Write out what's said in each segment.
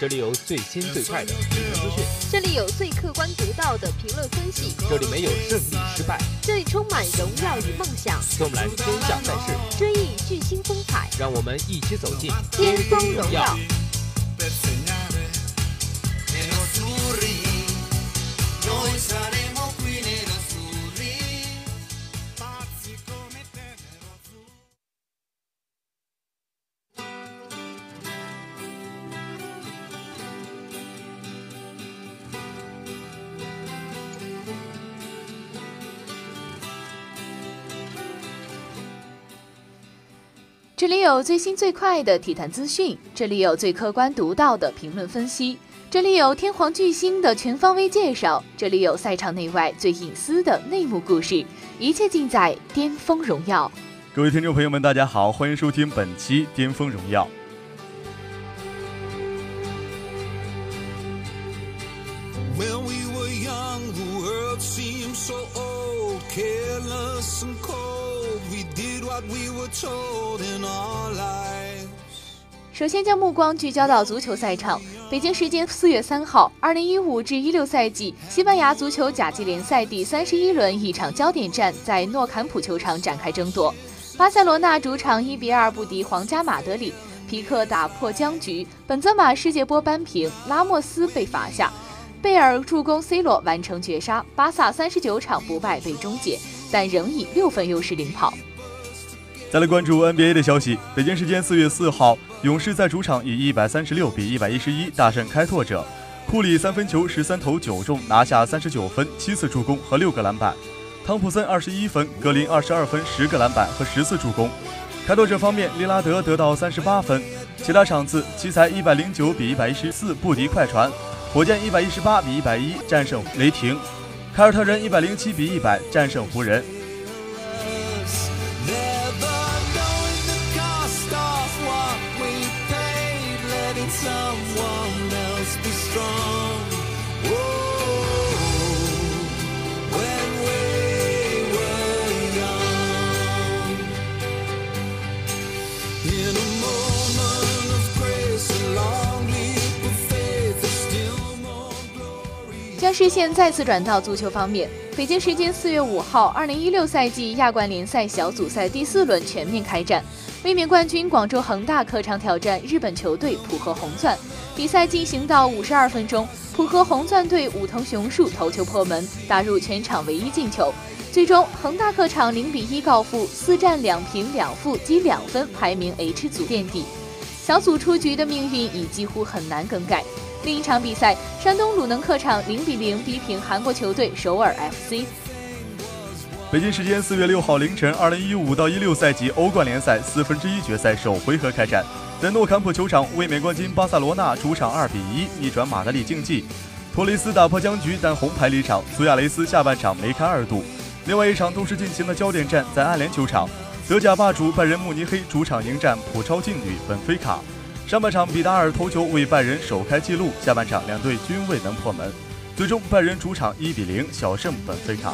这里有最新最快的体育资讯，这里有最客观独到的评论分析，这里没有胜利失败，这里充满荣耀与梦想。跟我们来天下赛事，追忆巨星风采，让我们一起走进巅峰荣耀。里有最新最快的体坛资讯，这里有最客观独到的评论分析，这里有天皇巨星的全方位介绍，这里有赛场内外最隐私的内幕故事，一切尽在《巅峰荣耀》。各位听众朋友们，大家好，欢迎收听本期《巅峰荣耀》。首先将目光聚焦到足球赛场。北京时间四月三号，二零一五至一六赛季西班牙足球甲级联赛第三十一轮一场焦点战在诺坎普球场展开争夺。巴塞罗那主场一比二不敌皇家马德里，皮克打破僵局，本泽马世界波扳平，拉莫斯被罚下，贝尔助攻 C 罗完成绝杀，巴萨三十九场不败被终结，但仍以六分优势领跑。再来关注 NBA 的消息。北京时间四月四号，勇士在主场以一百三十六比一百一十一大胜开拓者。库里三分球十三投九中，拿下三十九分、七次助攻和六个篮板。汤普森二十一分，格林二十二分、十个篮板和十次助攻。开拓者方面，利拉德得到三十八分。其他场次，奇才一百零九比一百一十四不敌快船，火箭一百一十八比一百一战胜雷霆，凯尔特人一百零七比一百战胜湖人。将视线再次转到足球方面。北京时间四月五号，二零一六赛季亚冠联赛小组赛第四轮全面开战。卫冕冠军广州恒大客场挑战日本球队浦和红钻。比赛进行到五十二分钟，浦和红钻队武藤雄树头球破门，打入全场唯一进球。最终，恒大客场零比一告负，四战两平两负，积两分，排名 H 组垫底。小组出局的命运已几乎很难更改。另一场比赛，山东鲁能客场零比零逼平韩国球队首尔 FC。北京时间四月六号凌晨，二零一五到一六赛季欧冠联赛四分之一决赛首回合开战，在诺坎普球场，卫冕冠军巴塞罗那主场二比一逆转马德里竞技，托雷斯打破僵局，但红牌离场，苏亚雷斯下半场梅开二度。另外一场同时进行的焦点战在安联球场，德甲霸主拜仁慕尼黑主场迎战普超劲旅本菲卡。上半场比达尔头球为拜仁首开纪录，下半场两队均未能破门，最终拜仁主场一比零小胜本菲卡。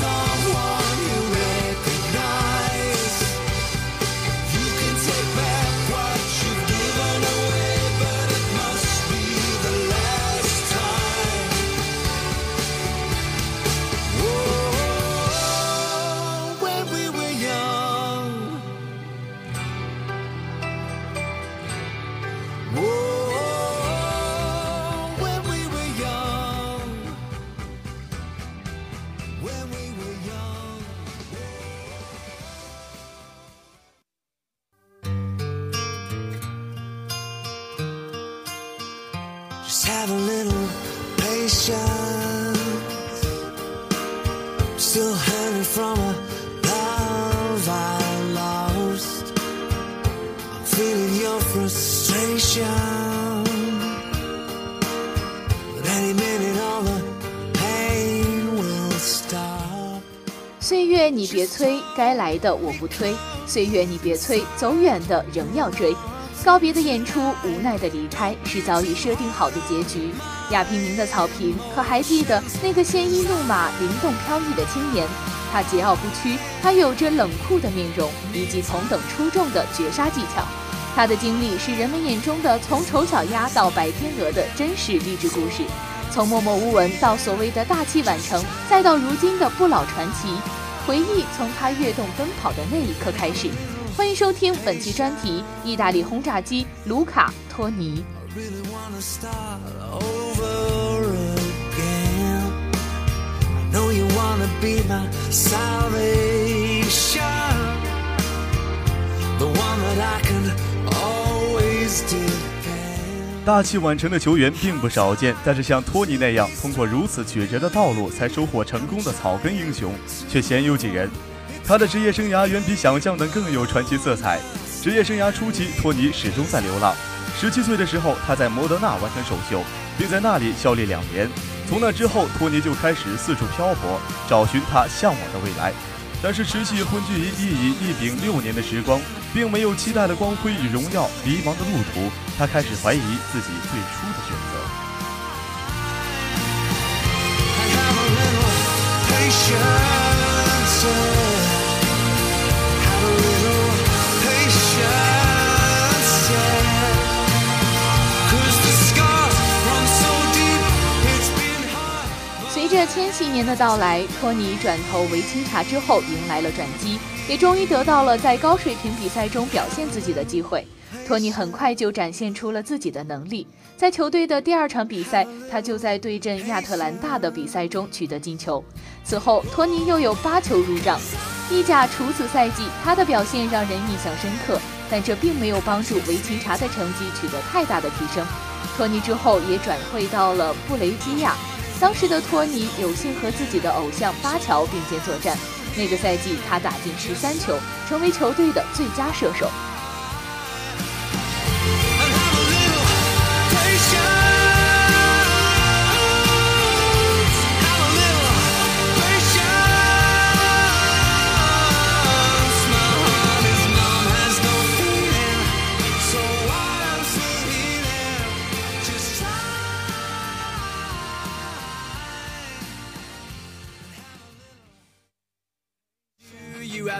someone. have a little patience still hanging from love i lost feeling your frustration but any minute all the pain will stop 岁月你别催该来的我不推岁月你别催走远的仍要追告别的演出，无奈的离开，是早已设定好的结局。亚平宁的草坪，可还记得那个鲜衣怒马、灵动飘逸的青年？他桀骜不屈，他有着冷酷的面容，以及同等出众的绝杀技巧。他的经历是人们眼中的从丑小鸭到白天鹅的真实励志故事，从默默无闻到所谓的大器晚成，再到如今的不老传奇。回忆从他跃动奔跑的那一刻开始。欢迎收听本期专题：意大利轰炸机卢卡托尼。大器晚成的球员并不少见，但是像托尼那样通过如此曲折的道路才收获成功的草根英雄，却鲜有几人。他的职业生涯远比想象的更有传奇色彩。职业生涯初期，托尼始终在流浪。十七岁的时候，他在摩德纳完成首秀，并在那里效力两年。从那之后，托尼就开始四处漂泊，找寻他向往的未来。但是持续混迹于一乙一丙六年的时光，并没有期待的光辉与荣耀。迷茫的路途，他开始怀疑自己最初的选择。千禧年的到来，托尼转投维钦察之后迎来了转机，也终于得到了在高水平比赛中表现自己的机会。托尼很快就展现出了自己的能力，在球队的第二场比赛，他就在对阵亚特兰大的比赛中取得进球。此后，托尼又有八球入账。意甲处此赛季，他的表现让人印象深刻，但这并没有帮助维钦察的成绩取得太大的提升。托尼之后也转会到了布雷基亚。当时的托尼有幸和自己的偶像巴乔并肩作战，那个赛季他打进十三球，成为球队的最佳射手。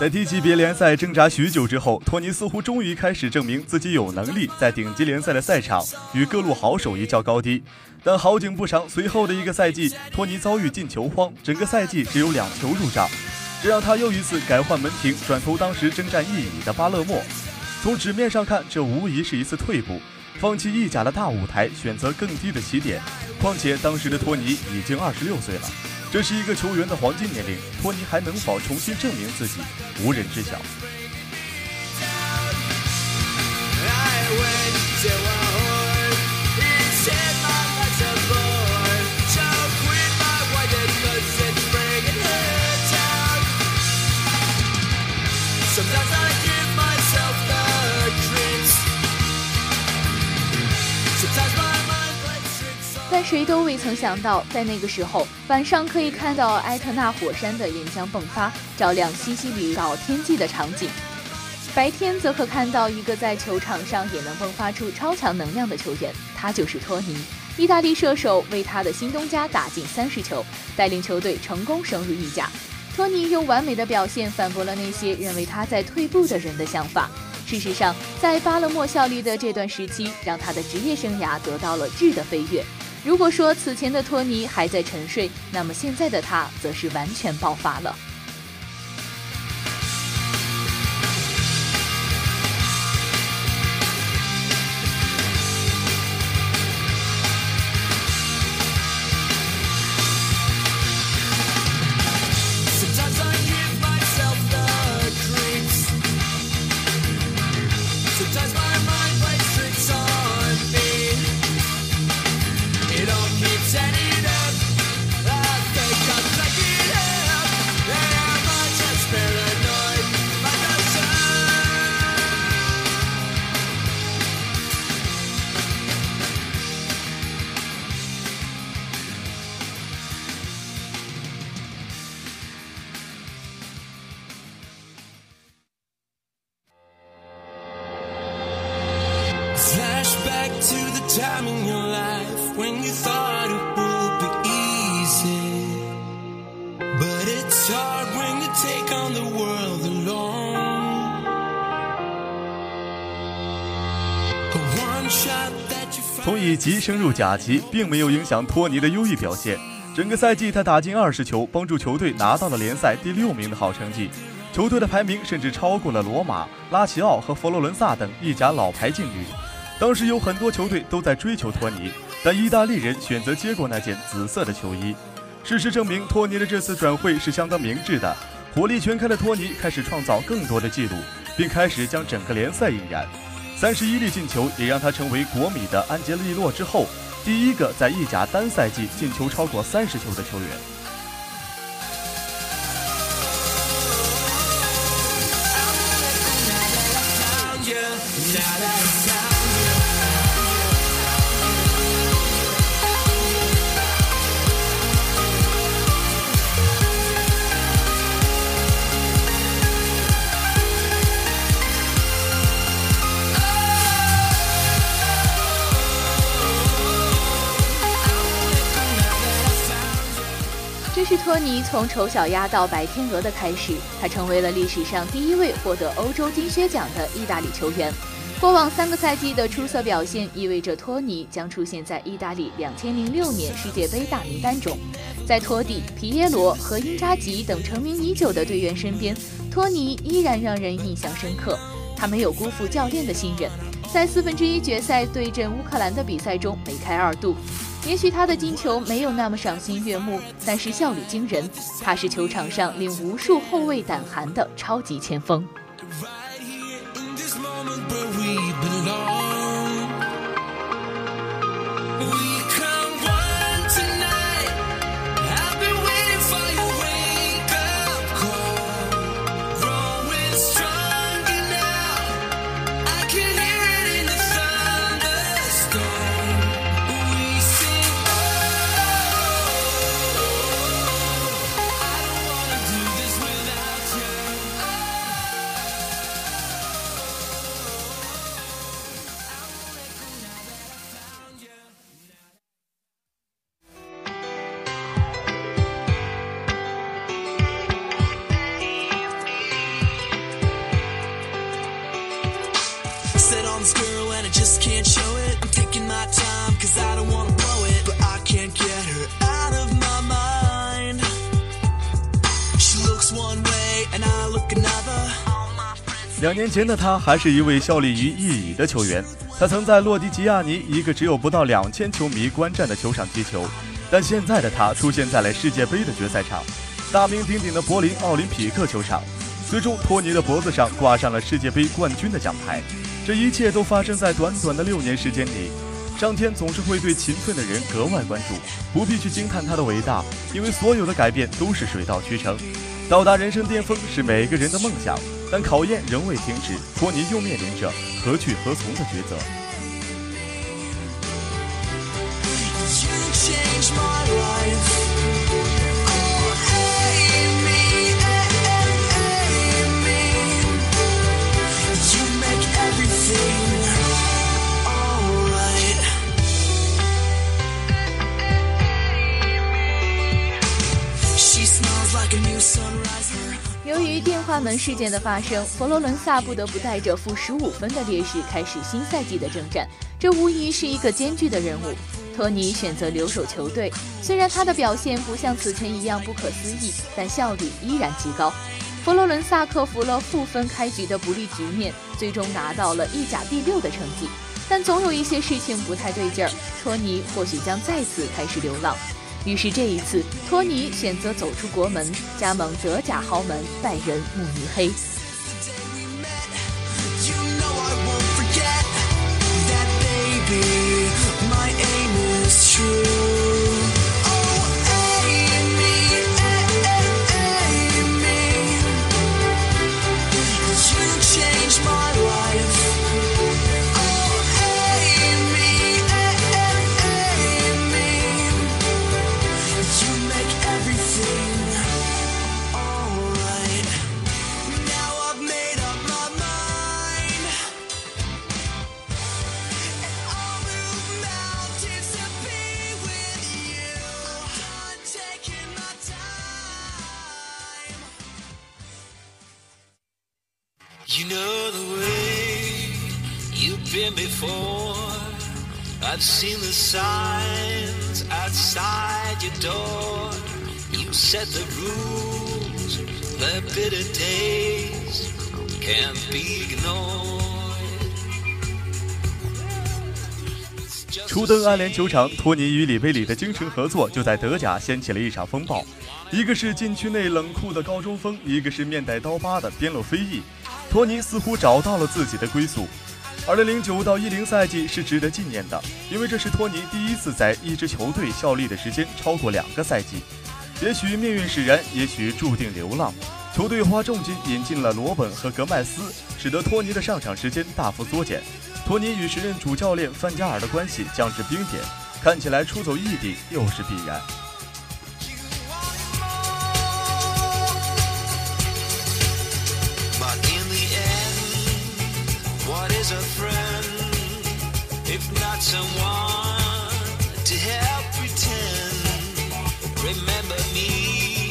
在低级别联赛挣扎许久之后，托尼似乎终于开始证明自己有能力在顶级联赛的赛场与各路好手一较高低。但好景不长，随后的一个赛季，托尼遭遇进球荒，整个赛季只有两球入账，这让他又一次改换门庭，转投当时征战意乙的巴勒莫。从纸面上看，这无疑是一次退步，放弃意甲的大舞台，选择更低的起点。况且当时的托尼已经二十六岁了。这是一个球员的黄金年龄，托尼还能否重新证明自己，无人知晓。谁都未曾想到，在那个时候，晚上可以看到埃特纳火山的岩浆迸发，照亮西西里岛天际的场景；白天则可看到一个在球场上也能迸发出超强能量的球员，他就是托尼。意大利射手为他的新东家打进三十球，带领球队成功升入意甲。托尼用完美的表现反驳了那些认为他在退步的人的想法。事实上，在巴勒莫效力的这段时期，让他的职业生涯得到了质的飞跃。如果说此前的托尼还在沉睡，那么现在的他则是完全爆发了。It's hard when you take on the world alone. 从乙级升入甲级，并没有影响托尼的优异表现。整个赛季他打进二十球，帮助球队拿到了联赛第六名的好成绩。球队的排名甚至超过了罗马、拉齐奥和佛罗伦萨等意甲老牌劲旅。当时有很多球队都在追求托尼，但意大利人选择接过那件紫色的球衣。事实证明，托尼的这次转会是相当明智的。火力全开的托尼开始创造更多的纪录，并开始将整个联赛引燃。三十一粒进球也让他成为国米的安杰利洛之后第一个在意甲单赛季进球超过三十球的球员。是托尼从丑小鸭到白天鹅的开始，他成为了历史上第一位获得欧洲金靴奖的意大利球员。过往三个赛季的出色表现，意味着托尼将出现在意大利2006年世界杯大名单中。在托蒂、皮耶罗和因扎吉等成名已久的队员身边，托尼依然让人印象深刻。他没有辜负教练的信任，在四分之一决赛对阵乌克兰的比赛中梅开二度。也许他的进球没有那么赏心悦目，但是效率惊人。他是球场上令无数后卫胆寒的超级前锋。两年前的他还是一位效力于意乙的球员，他曾在洛迪吉亚尼一个只有不到两千球迷观战的球场踢球，但现在的他出现在了世界杯的决赛场，大名鼎鼎的柏林奥林匹克球场。最终，托尼的脖子上挂上了世界杯冠军的奖牌。这一切都发生在短短的六年时间里。上天总是会对勤奋的人格外关注，不必去惊叹他的伟大，因为所有的改变都是水到渠成。到达人生巅峰是每个人的梦想，但考验仍未停止。托尼又面临着何去何从的抉择。由于电话门事件的发生，佛罗伦萨不得不带着负十五分的劣势开始新赛季的征战，这无疑是一个艰巨的任务。托尼选择留守球队，虽然他的表现不像此前一样不可思议，但效率依然极高。佛罗伦萨克服了负分开局的不利局面，最终拿到了意甲第六的成绩。但总有一些事情不太对劲儿，托尼或许将再次开始流浪。于是这一次，托尼选择走出国门，加盟德甲豪门拜仁慕尼黑。Seen the signs outside your door. You set the rules, the bitter days can't be ignored. 初登安联球场，托尼与里贝里的精神合作就在德甲掀起了一场风暴。一个是禁区内冷酷的高中锋，一个是面带刀疤的边路飞翼。托尼似乎找到了自己的归宿。2009到10赛季是值得纪念的，因为这是托尼第一次在一支球队效力的时间超过两个赛季。也许命运使然，也许注定流浪。球队花重金引进了罗本和格麦斯，使得托尼的上场时间大幅缩减。托尼与时任主教练范加尔的关系降至冰点，看起来出走异地又是必然。A friend if not someone to help pretend? Remember me,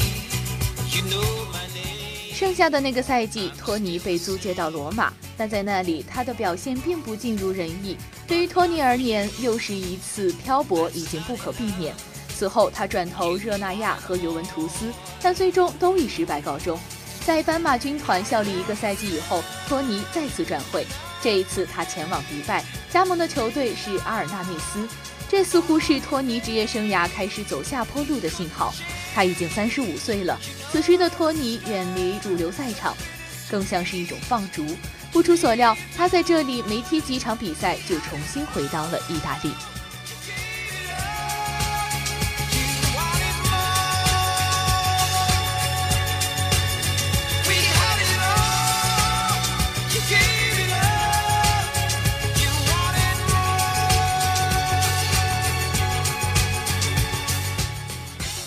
you know my name. 剩下的那个赛季，托尼被租借到罗马，但在那里他的表现并不尽如人意。对于托尼而言，又是一次漂泊已经不可避免。此后，他转投热那亚和尤文图斯，但最终都以失败告终。在斑马军团效力一个赛季以后，托尼再次转会，这一次他前往迪拜，加盟的球队是阿尔纳内斯。这似乎是托尼职业生涯开始走下坡路的信号。他已经三十五岁了，此时的托尼远离主流赛场，更像是一种放逐。不出所料，他在这里没踢几场比赛，就重新回到了意大利。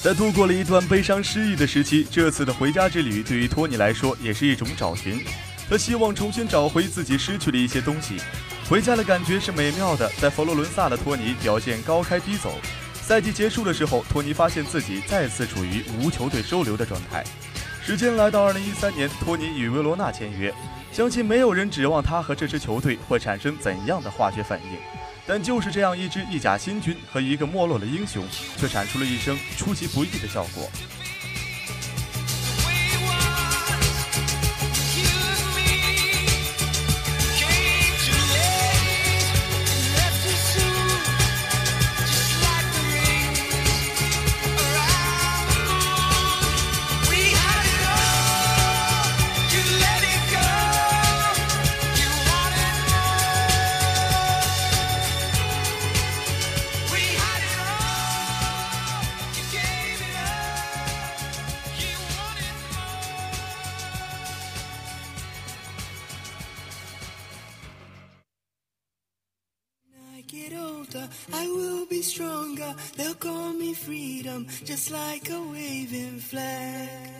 在度过了一段悲伤失意的时期，这次的回家之旅对于托尼来说也是一种找寻。他希望重新找回自己失去的一些东西。回家的感觉是美妙的。在佛罗伦萨的托尼表现高开低走。赛季结束的时候，托尼发现自己再次处于无球队收留的状态。时间来到2013年，托尼与维罗纳签约。相信没有人指望他和这支球队会产生怎样的化学反应。但就是这样一支意甲新军和一个没落的英雄，却产出了一声出其不意的效果。They'll call me freedom, just like a waving flag.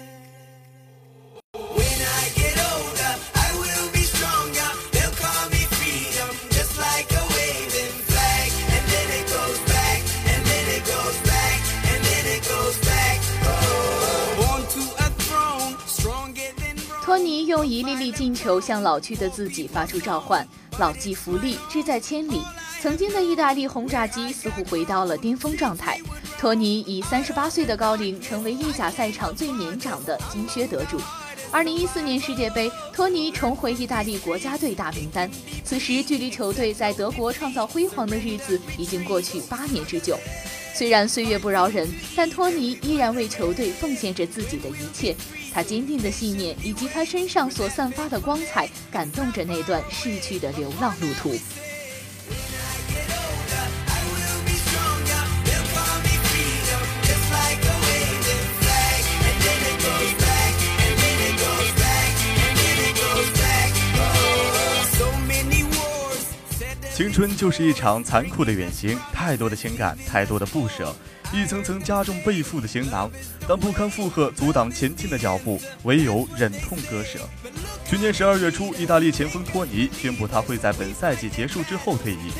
用一粒粒进球向老去的自己发出召唤，老骥伏枥，志在千里。曾经的意大利轰炸机似乎回到了巅峰状态。托尼以三十八岁的高龄成为意甲赛场最年长的金靴得主。二零一四年世界杯，托尼重回意大利国家队大名单。此时，距离球队在德国创造辉煌的日子已经过去八年之久。虽然岁月不饶人，但托尼依然为球队奉献着自己的一切。他坚定的信念以及他身上所散发的光彩，感动着那段逝去的流浪路途。青春就是一场残酷的远行，太多的情感，太多的不舍，一层层加重背负的行囊。当不堪负荷阻挡前进的脚步，唯有忍痛割舍。去年十二月初，意大利前锋托尼宣布他会在本赛季结束之后退役。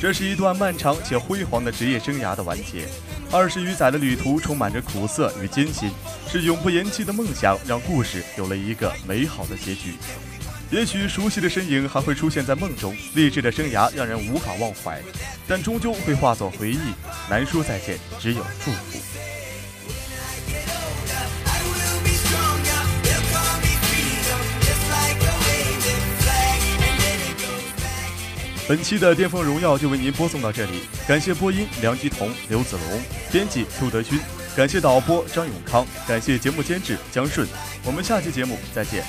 这是一段漫长且辉煌的职业生涯的完结。二十余载的旅途充满着苦涩与艰辛，是永不言弃的梦想让故事有了一个美好的结局。也许熟悉的身影还会出现在梦中，励志的生涯让人无法忘怀，但终究会化作回忆，难说再见，只有祝福。本期的巅峰荣耀就为您播送到这里，感谢播音梁吉彤、刘子龙，编辑杜德勋，感谢导播张永康，感谢节目监制江顺，我们下期节目再见。